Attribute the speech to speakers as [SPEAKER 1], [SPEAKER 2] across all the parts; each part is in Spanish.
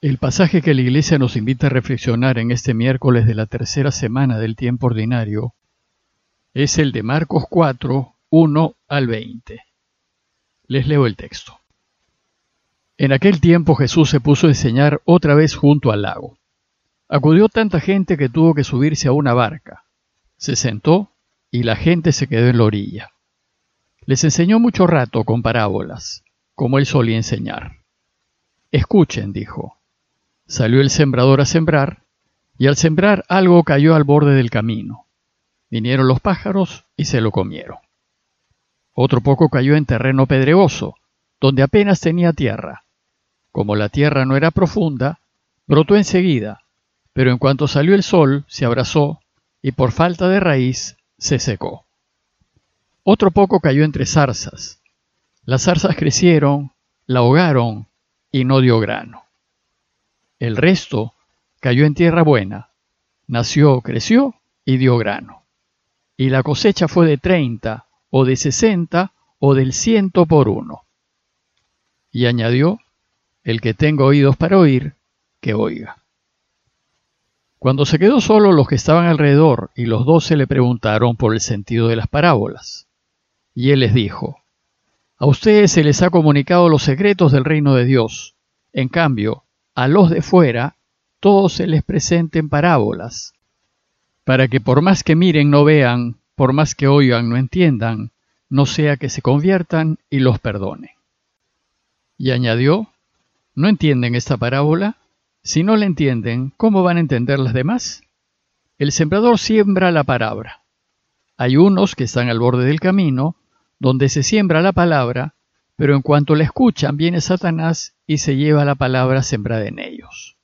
[SPEAKER 1] El pasaje que la Iglesia nos invita a reflexionar en este miércoles de la tercera semana del tiempo ordinario es el de Marcos 4, 1 al 20. Les leo el texto. En aquel tiempo Jesús se puso a enseñar otra vez junto al lago. Acudió tanta gente que tuvo que subirse a una barca. Se sentó y la gente se quedó en la orilla. Les enseñó mucho rato con parábolas, como él solía enseñar. Escuchen, dijo Salió el sembrador a sembrar, y al sembrar algo cayó al borde del camino. Vinieron los pájaros y se lo comieron. Otro poco cayó en terreno pedregoso, donde apenas tenía tierra. Como la tierra no era profunda, brotó enseguida, pero en cuanto salió el sol se abrazó y por falta de raíz se secó. Otro poco cayó entre zarzas. Las zarzas crecieron, la ahogaron y no dio grano. El resto cayó en tierra buena, nació, creció y dio grano. Y la cosecha fue de treinta, o de sesenta, o del ciento por uno. Y añadió, el que tenga oídos para oír, que oiga. Cuando se quedó solo, los que estaban alrededor y los doce le preguntaron por el sentido de las parábolas. Y él les dijo, A ustedes se les ha comunicado los secretos del reino de Dios. En cambio, a los de fuera todo se les presenten parábolas, para que por más que miren no vean, por más que oigan no entiendan, no sea que se conviertan y los perdone. Y añadió, ¿no entienden esta parábola? Si no la entienden, ¿cómo van a entender las demás? El sembrador siembra la palabra. Hay unos que están al borde del camino, donde se siembra la palabra, pero en cuanto la escuchan viene Satanás y se lleva la palabra sembrada en ellos.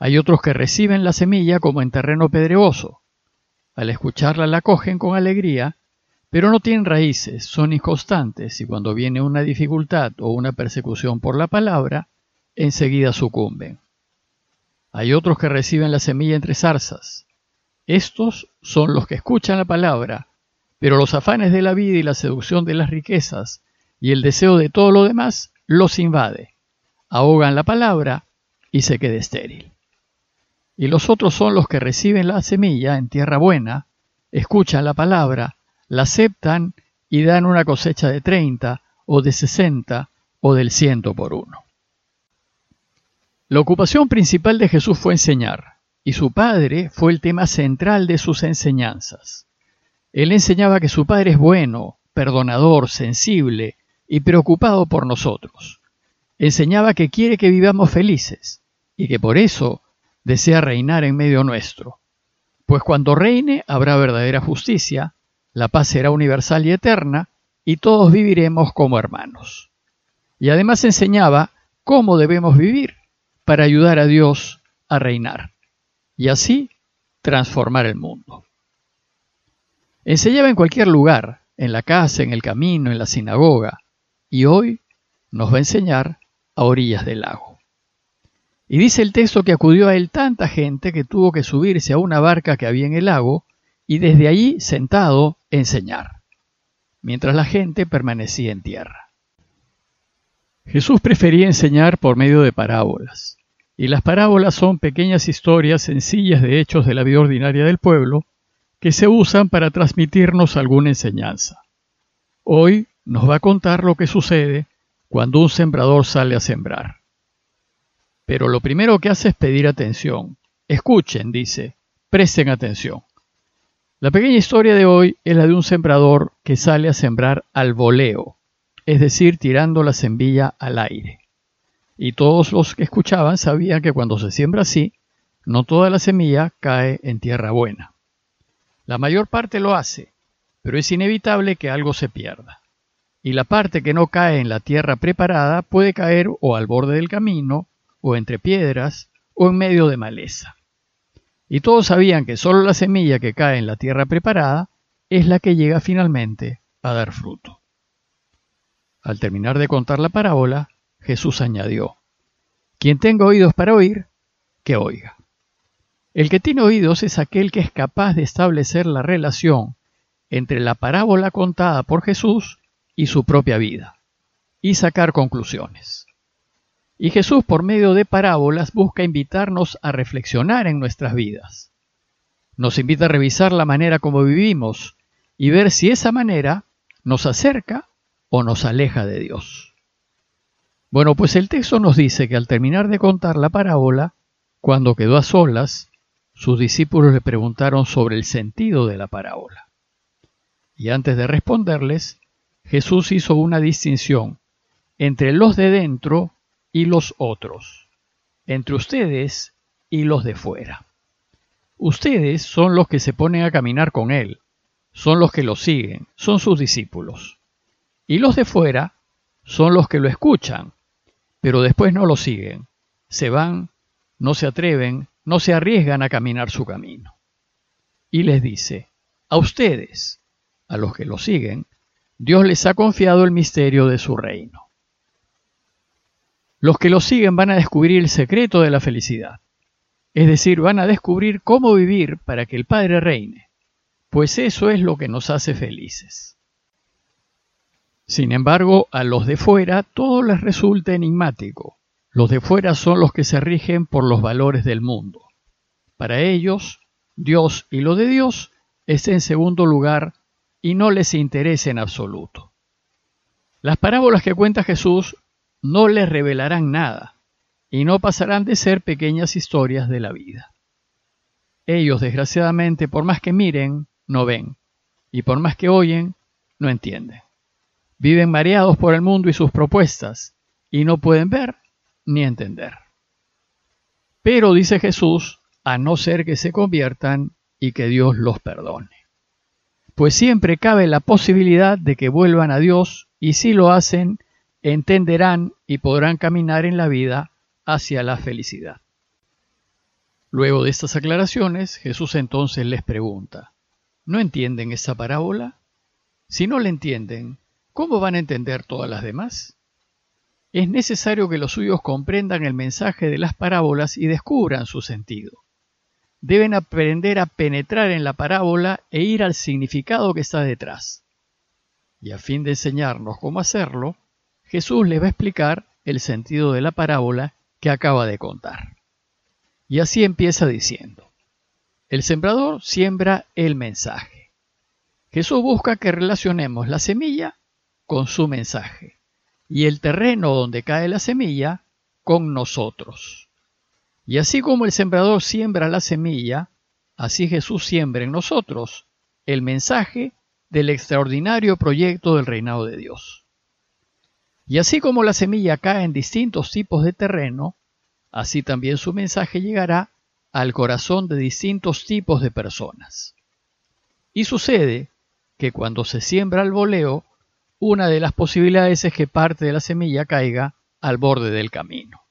[SPEAKER 1] Hay otros que reciben la semilla como en terreno pedregoso. Al escucharla la cogen con alegría, pero no tienen raíces, son inconstantes y cuando viene una dificultad o una persecución por la palabra, enseguida sucumben. Hay otros que reciben la semilla entre zarzas. Estos son los que escuchan la palabra, pero los afanes de la vida y la seducción de las riquezas y el deseo de todo lo demás los invade, ahogan la palabra y se queda estéril. Y los otros son los que reciben la semilla en tierra buena, escuchan la palabra, la aceptan y dan una cosecha de treinta o de sesenta o del ciento por uno. La ocupación principal de Jesús fue enseñar, y su Padre fue el tema central de sus enseñanzas. Él enseñaba que su Padre es bueno, perdonador, sensible, y preocupado por nosotros. Enseñaba que quiere que vivamos felices y que por eso desea reinar en medio nuestro. Pues cuando reine habrá verdadera justicia, la paz será universal y eterna, y todos viviremos como hermanos. Y además enseñaba cómo debemos vivir para ayudar a Dios a reinar y así transformar el mundo. Enseñaba en cualquier lugar, en la casa, en el camino, en la sinagoga, y hoy nos va a enseñar a orillas del lago. Y dice el texto que acudió a él tanta gente que tuvo que subirse a una barca que había en el lago y desde allí sentado enseñar, mientras la gente permanecía en tierra. Jesús prefería enseñar por medio de parábolas, y las parábolas son pequeñas historias sencillas de hechos de la vida ordinaria del pueblo que se usan para transmitirnos alguna enseñanza. Hoy nos va a contar lo que sucede cuando un sembrador sale a sembrar. Pero lo primero que hace es pedir atención. Escuchen, dice, presten atención. La pequeña historia de hoy es la de un sembrador que sale a sembrar al voleo, es decir, tirando la semilla al aire. Y todos los que escuchaban sabían que cuando se siembra así, no toda la semilla cae en tierra buena. La mayor parte lo hace, pero es inevitable que algo se pierda y la parte que no cae en la tierra preparada puede caer o al borde del camino, o entre piedras, o en medio de maleza. Y todos sabían que solo la semilla que cae en la tierra preparada es la que llega finalmente a dar fruto. Al terminar de contar la parábola, Jesús añadió, Quien tenga oídos para oír, que oiga. El que tiene oídos es aquel que es capaz de establecer la relación entre la parábola contada por Jesús y su propia vida, y sacar conclusiones. Y Jesús, por medio de parábolas, busca invitarnos a reflexionar en nuestras vidas. Nos invita a revisar la manera como vivimos y ver si esa manera nos acerca o nos aleja de Dios. Bueno, pues el texto nos dice que al terminar de contar la parábola, cuando quedó a solas, sus discípulos le preguntaron sobre el sentido de la parábola. Y antes de responderles, Jesús hizo una distinción entre los de dentro y los otros, entre ustedes y los de fuera. Ustedes son los que se ponen a caminar con Él, son los que lo siguen, son sus discípulos. Y los de fuera son los que lo escuchan, pero después no lo siguen, se van, no se atreven, no se arriesgan a caminar su camino. Y les dice, a ustedes, a los que lo siguen, Dios les ha confiado el misterio de su reino. Los que lo siguen van a descubrir el secreto de la felicidad. Es decir, van a descubrir cómo vivir para que el Padre reine, pues eso es lo que nos hace felices. Sin embargo, a los de fuera todo les resulta enigmático. Los de fuera son los que se rigen por los valores del mundo. Para ellos, Dios y lo de Dios es en segundo lugar y no les interesa en absoluto. Las parábolas que cuenta Jesús no les revelarán nada y no pasarán de ser pequeñas historias de la vida. Ellos, desgraciadamente, por más que miren, no ven, y por más que oyen, no entienden. Viven mareados por el mundo y sus propuestas, y no pueden ver ni entender. Pero, dice Jesús, a no ser que se conviertan y que Dios los perdone. Pues siempre cabe la posibilidad de que vuelvan a Dios y si lo hacen, entenderán y podrán caminar en la vida hacia la felicidad. Luego de estas aclaraciones, Jesús entonces les pregunta, ¿no entienden esa parábola? Si no la entienden, ¿cómo van a entender todas las demás? Es necesario que los suyos comprendan el mensaje de las parábolas y descubran su sentido. Deben aprender a penetrar en la parábola e ir al significado que está detrás. Y a fin de enseñarnos cómo hacerlo, Jesús les va a explicar el sentido de la parábola que acaba de contar. Y así empieza diciendo, el sembrador siembra el mensaje. Jesús busca que relacionemos la semilla con su mensaje y el terreno donde cae la semilla con nosotros. Y así como el sembrador siembra la semilla, así Jesús siembra en nosotros el mensaje del extraordinario proyecto del reinado de Dios. Y así como la semilla cae en distintos tipos de terreno, así también su mensaje llegará al corazón de distintos tipos de personas. Y sucede que cuando se siembra el voleo, una de las posibilidades es que parte de la semilla caiga al borde del camino.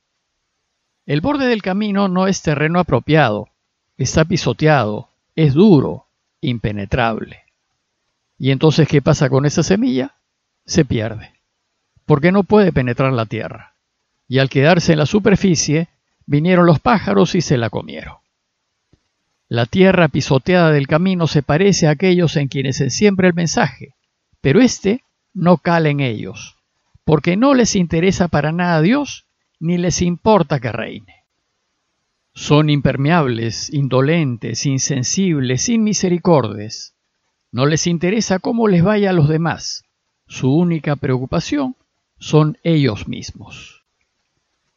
[SPEAKER 1] El borde del camino no es terreno apropiado, está pisoteado, es duro, impenetrable. ¿Y entonces qué pasa con esa semilla? Se pierde porque no puede penetrar la tierra. Y al quedarse en la superficie, vinieron los pájaros y se la comieron. La tierra pisoteada del camino se parece a aquellos en quienes se siembra el mensaje, pero éste no cala en ellos, porque no les interesa para nada a Dios, ni les importa que reine. Son impermeables, indolentes, insensibles, sin misericordes. No les interesa cómo les vaya a los demás. Su única preocupación son ellos mismos.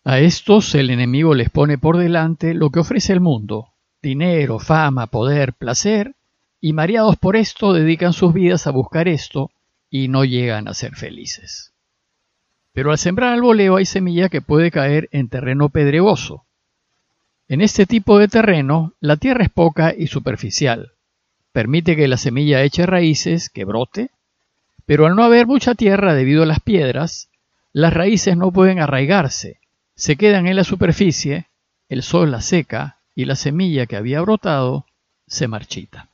[SPEAKER 1] A estos el enemigo les pone por delante lo que ofrece el mundo, dinero, fama, poder, placer, y mareados por esto dedican sus vidas a buscar esto y no llegan a ser felices. Pero al sembrar al voleo hay semilla que puede caer en terreno pedregoso. En este tipo de terreno la tierra es poca y superficial. Permite que la semilla eche raíces, que brote, pero al no haber mucha tierra debido a las piedras, las raíces no pueden arraigarse, se quedan en la superficie, el sol la seca y la semilla que había brotado se marchita.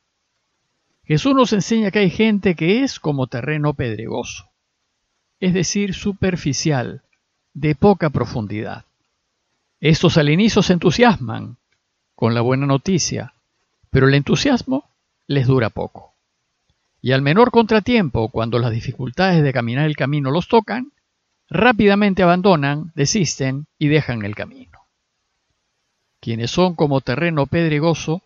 [SPEAKER 1] Jesús nos enseña que hay gente que es como terreno pedregoso, es decir, superficial, de poca profundidad. Estos al inicio se entusiasman con la buena noticia, pero el entusiasmo les dura poco. Y al menor contratiempo, cuando las dificultades de caminar el camino los tocan, rápidamente abandonan, desisten y dejan el camino. Quienes son como terreno pedregoso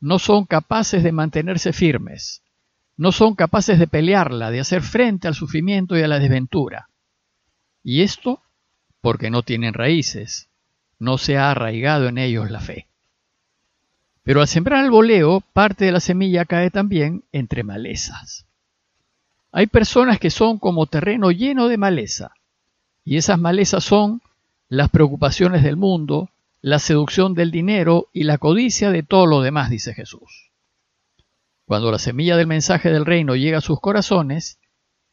[SPEAKER 1] no son capaces de mantenerse firmes, no son capaces de pelearla, de hacer frente al sufrimiento y a la desventura. Y esto porque no tienen raíces, no se ha arraigado en ellos la fe. Pero al sembrar el boleo, parte de la semilla cae también entre malezas. Hay personas que son como terreno lleno de maleza, y esas malezas son las preocupaciones del mundo, la seducción del dinero y la codicia de todo lo demás, dice Jesús. Cuando la semilla del mensaje del reino llega a sus corazones,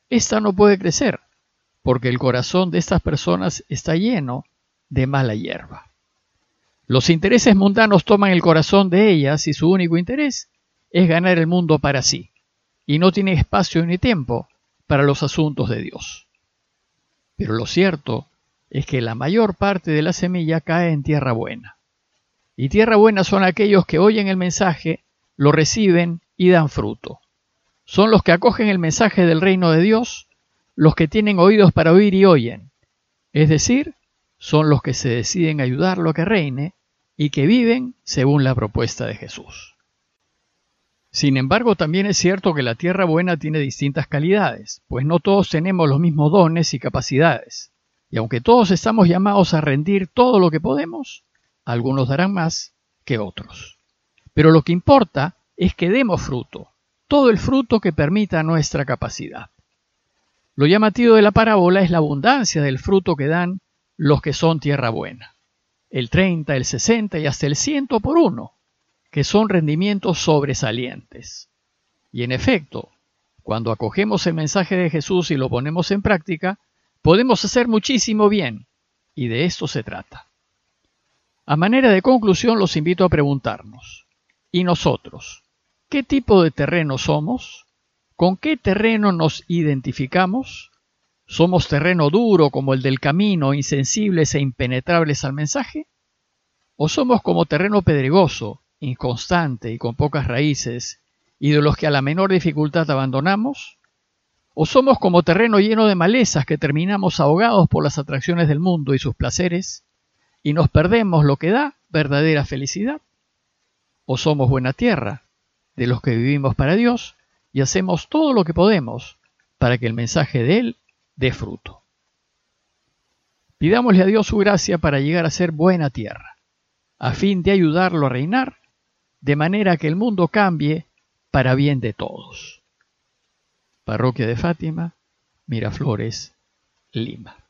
[SPEAKER 1] ésta no puede crecer, porque el corazón de estas personas está lleno de mala hierba. Los intereses mundanos toman el corazón de ellas y su único interés es ganar el mundo para sí, y no tiene espacio ni tiempo para los asuntos de Dios. Pero lo cierto es que la mayor parte de la semilla cae en tierra buena. Y tierra buena son aquellos que oyen el mensaje, lo reciben y dan fruto. Son los que acogen el mensaje del reino de Dios, los que tienen oídos para oír y oyen. Es decir, son los que se deciden ayudarlo a que reine y que viven según la propuesta de Jesús. Sin embargo, también es cierto que la tierra buena tiene distintas calidades, pues no todos tenemos los mismos dones y capacidades. Y aunque todos estamos llamados a rendir todo lo que podemos, algunos darán más que otros. Pero lo que importa es que demos fruto, todo el fruto que permita nuestra capacidad. Lo llamativo de la parábola es la abundancia del fruto que dan los que son tierra buena. El 30, el 60 y hasta el 100 por uno que son rendimientos sobresalientes. Y en efecto, cuando acogemos el mensaje de Jesús y lo ponemos en práctica, podemos hacer muchísimo bien, y de esto se trata. A manera de conclusión, los invito a preguntarnos, ¿y nosotros? ¿Qué tipo de terreno somos? ¿Con qué terreno nos identificamos? ¿Somos terreno duro como el del camino, insensibles e impenetrables al mensaje? ¿O somos como terreno pedregoso, inconstante y con pocas raíces, y de los que a la menor dificultad abandonamos? ¿O somos como terreno lleno de malezas que terminamos ahogados por las atracciones del mundo y sus placeres, y nos perdemos lo que da verdadera felicidad? ¿O somos buena tierra, de los que vivimos para Dios, y hacemos todo lo que podemos para que el mensaje de Él dé fruto? Pidámosle a Dios su gracia para llegar a ser buena tierra, a fin de ayudarlo a reinar de manera que el mundo cambie para bien de todos. Parroquia de Fátima, Miraflores, Lima.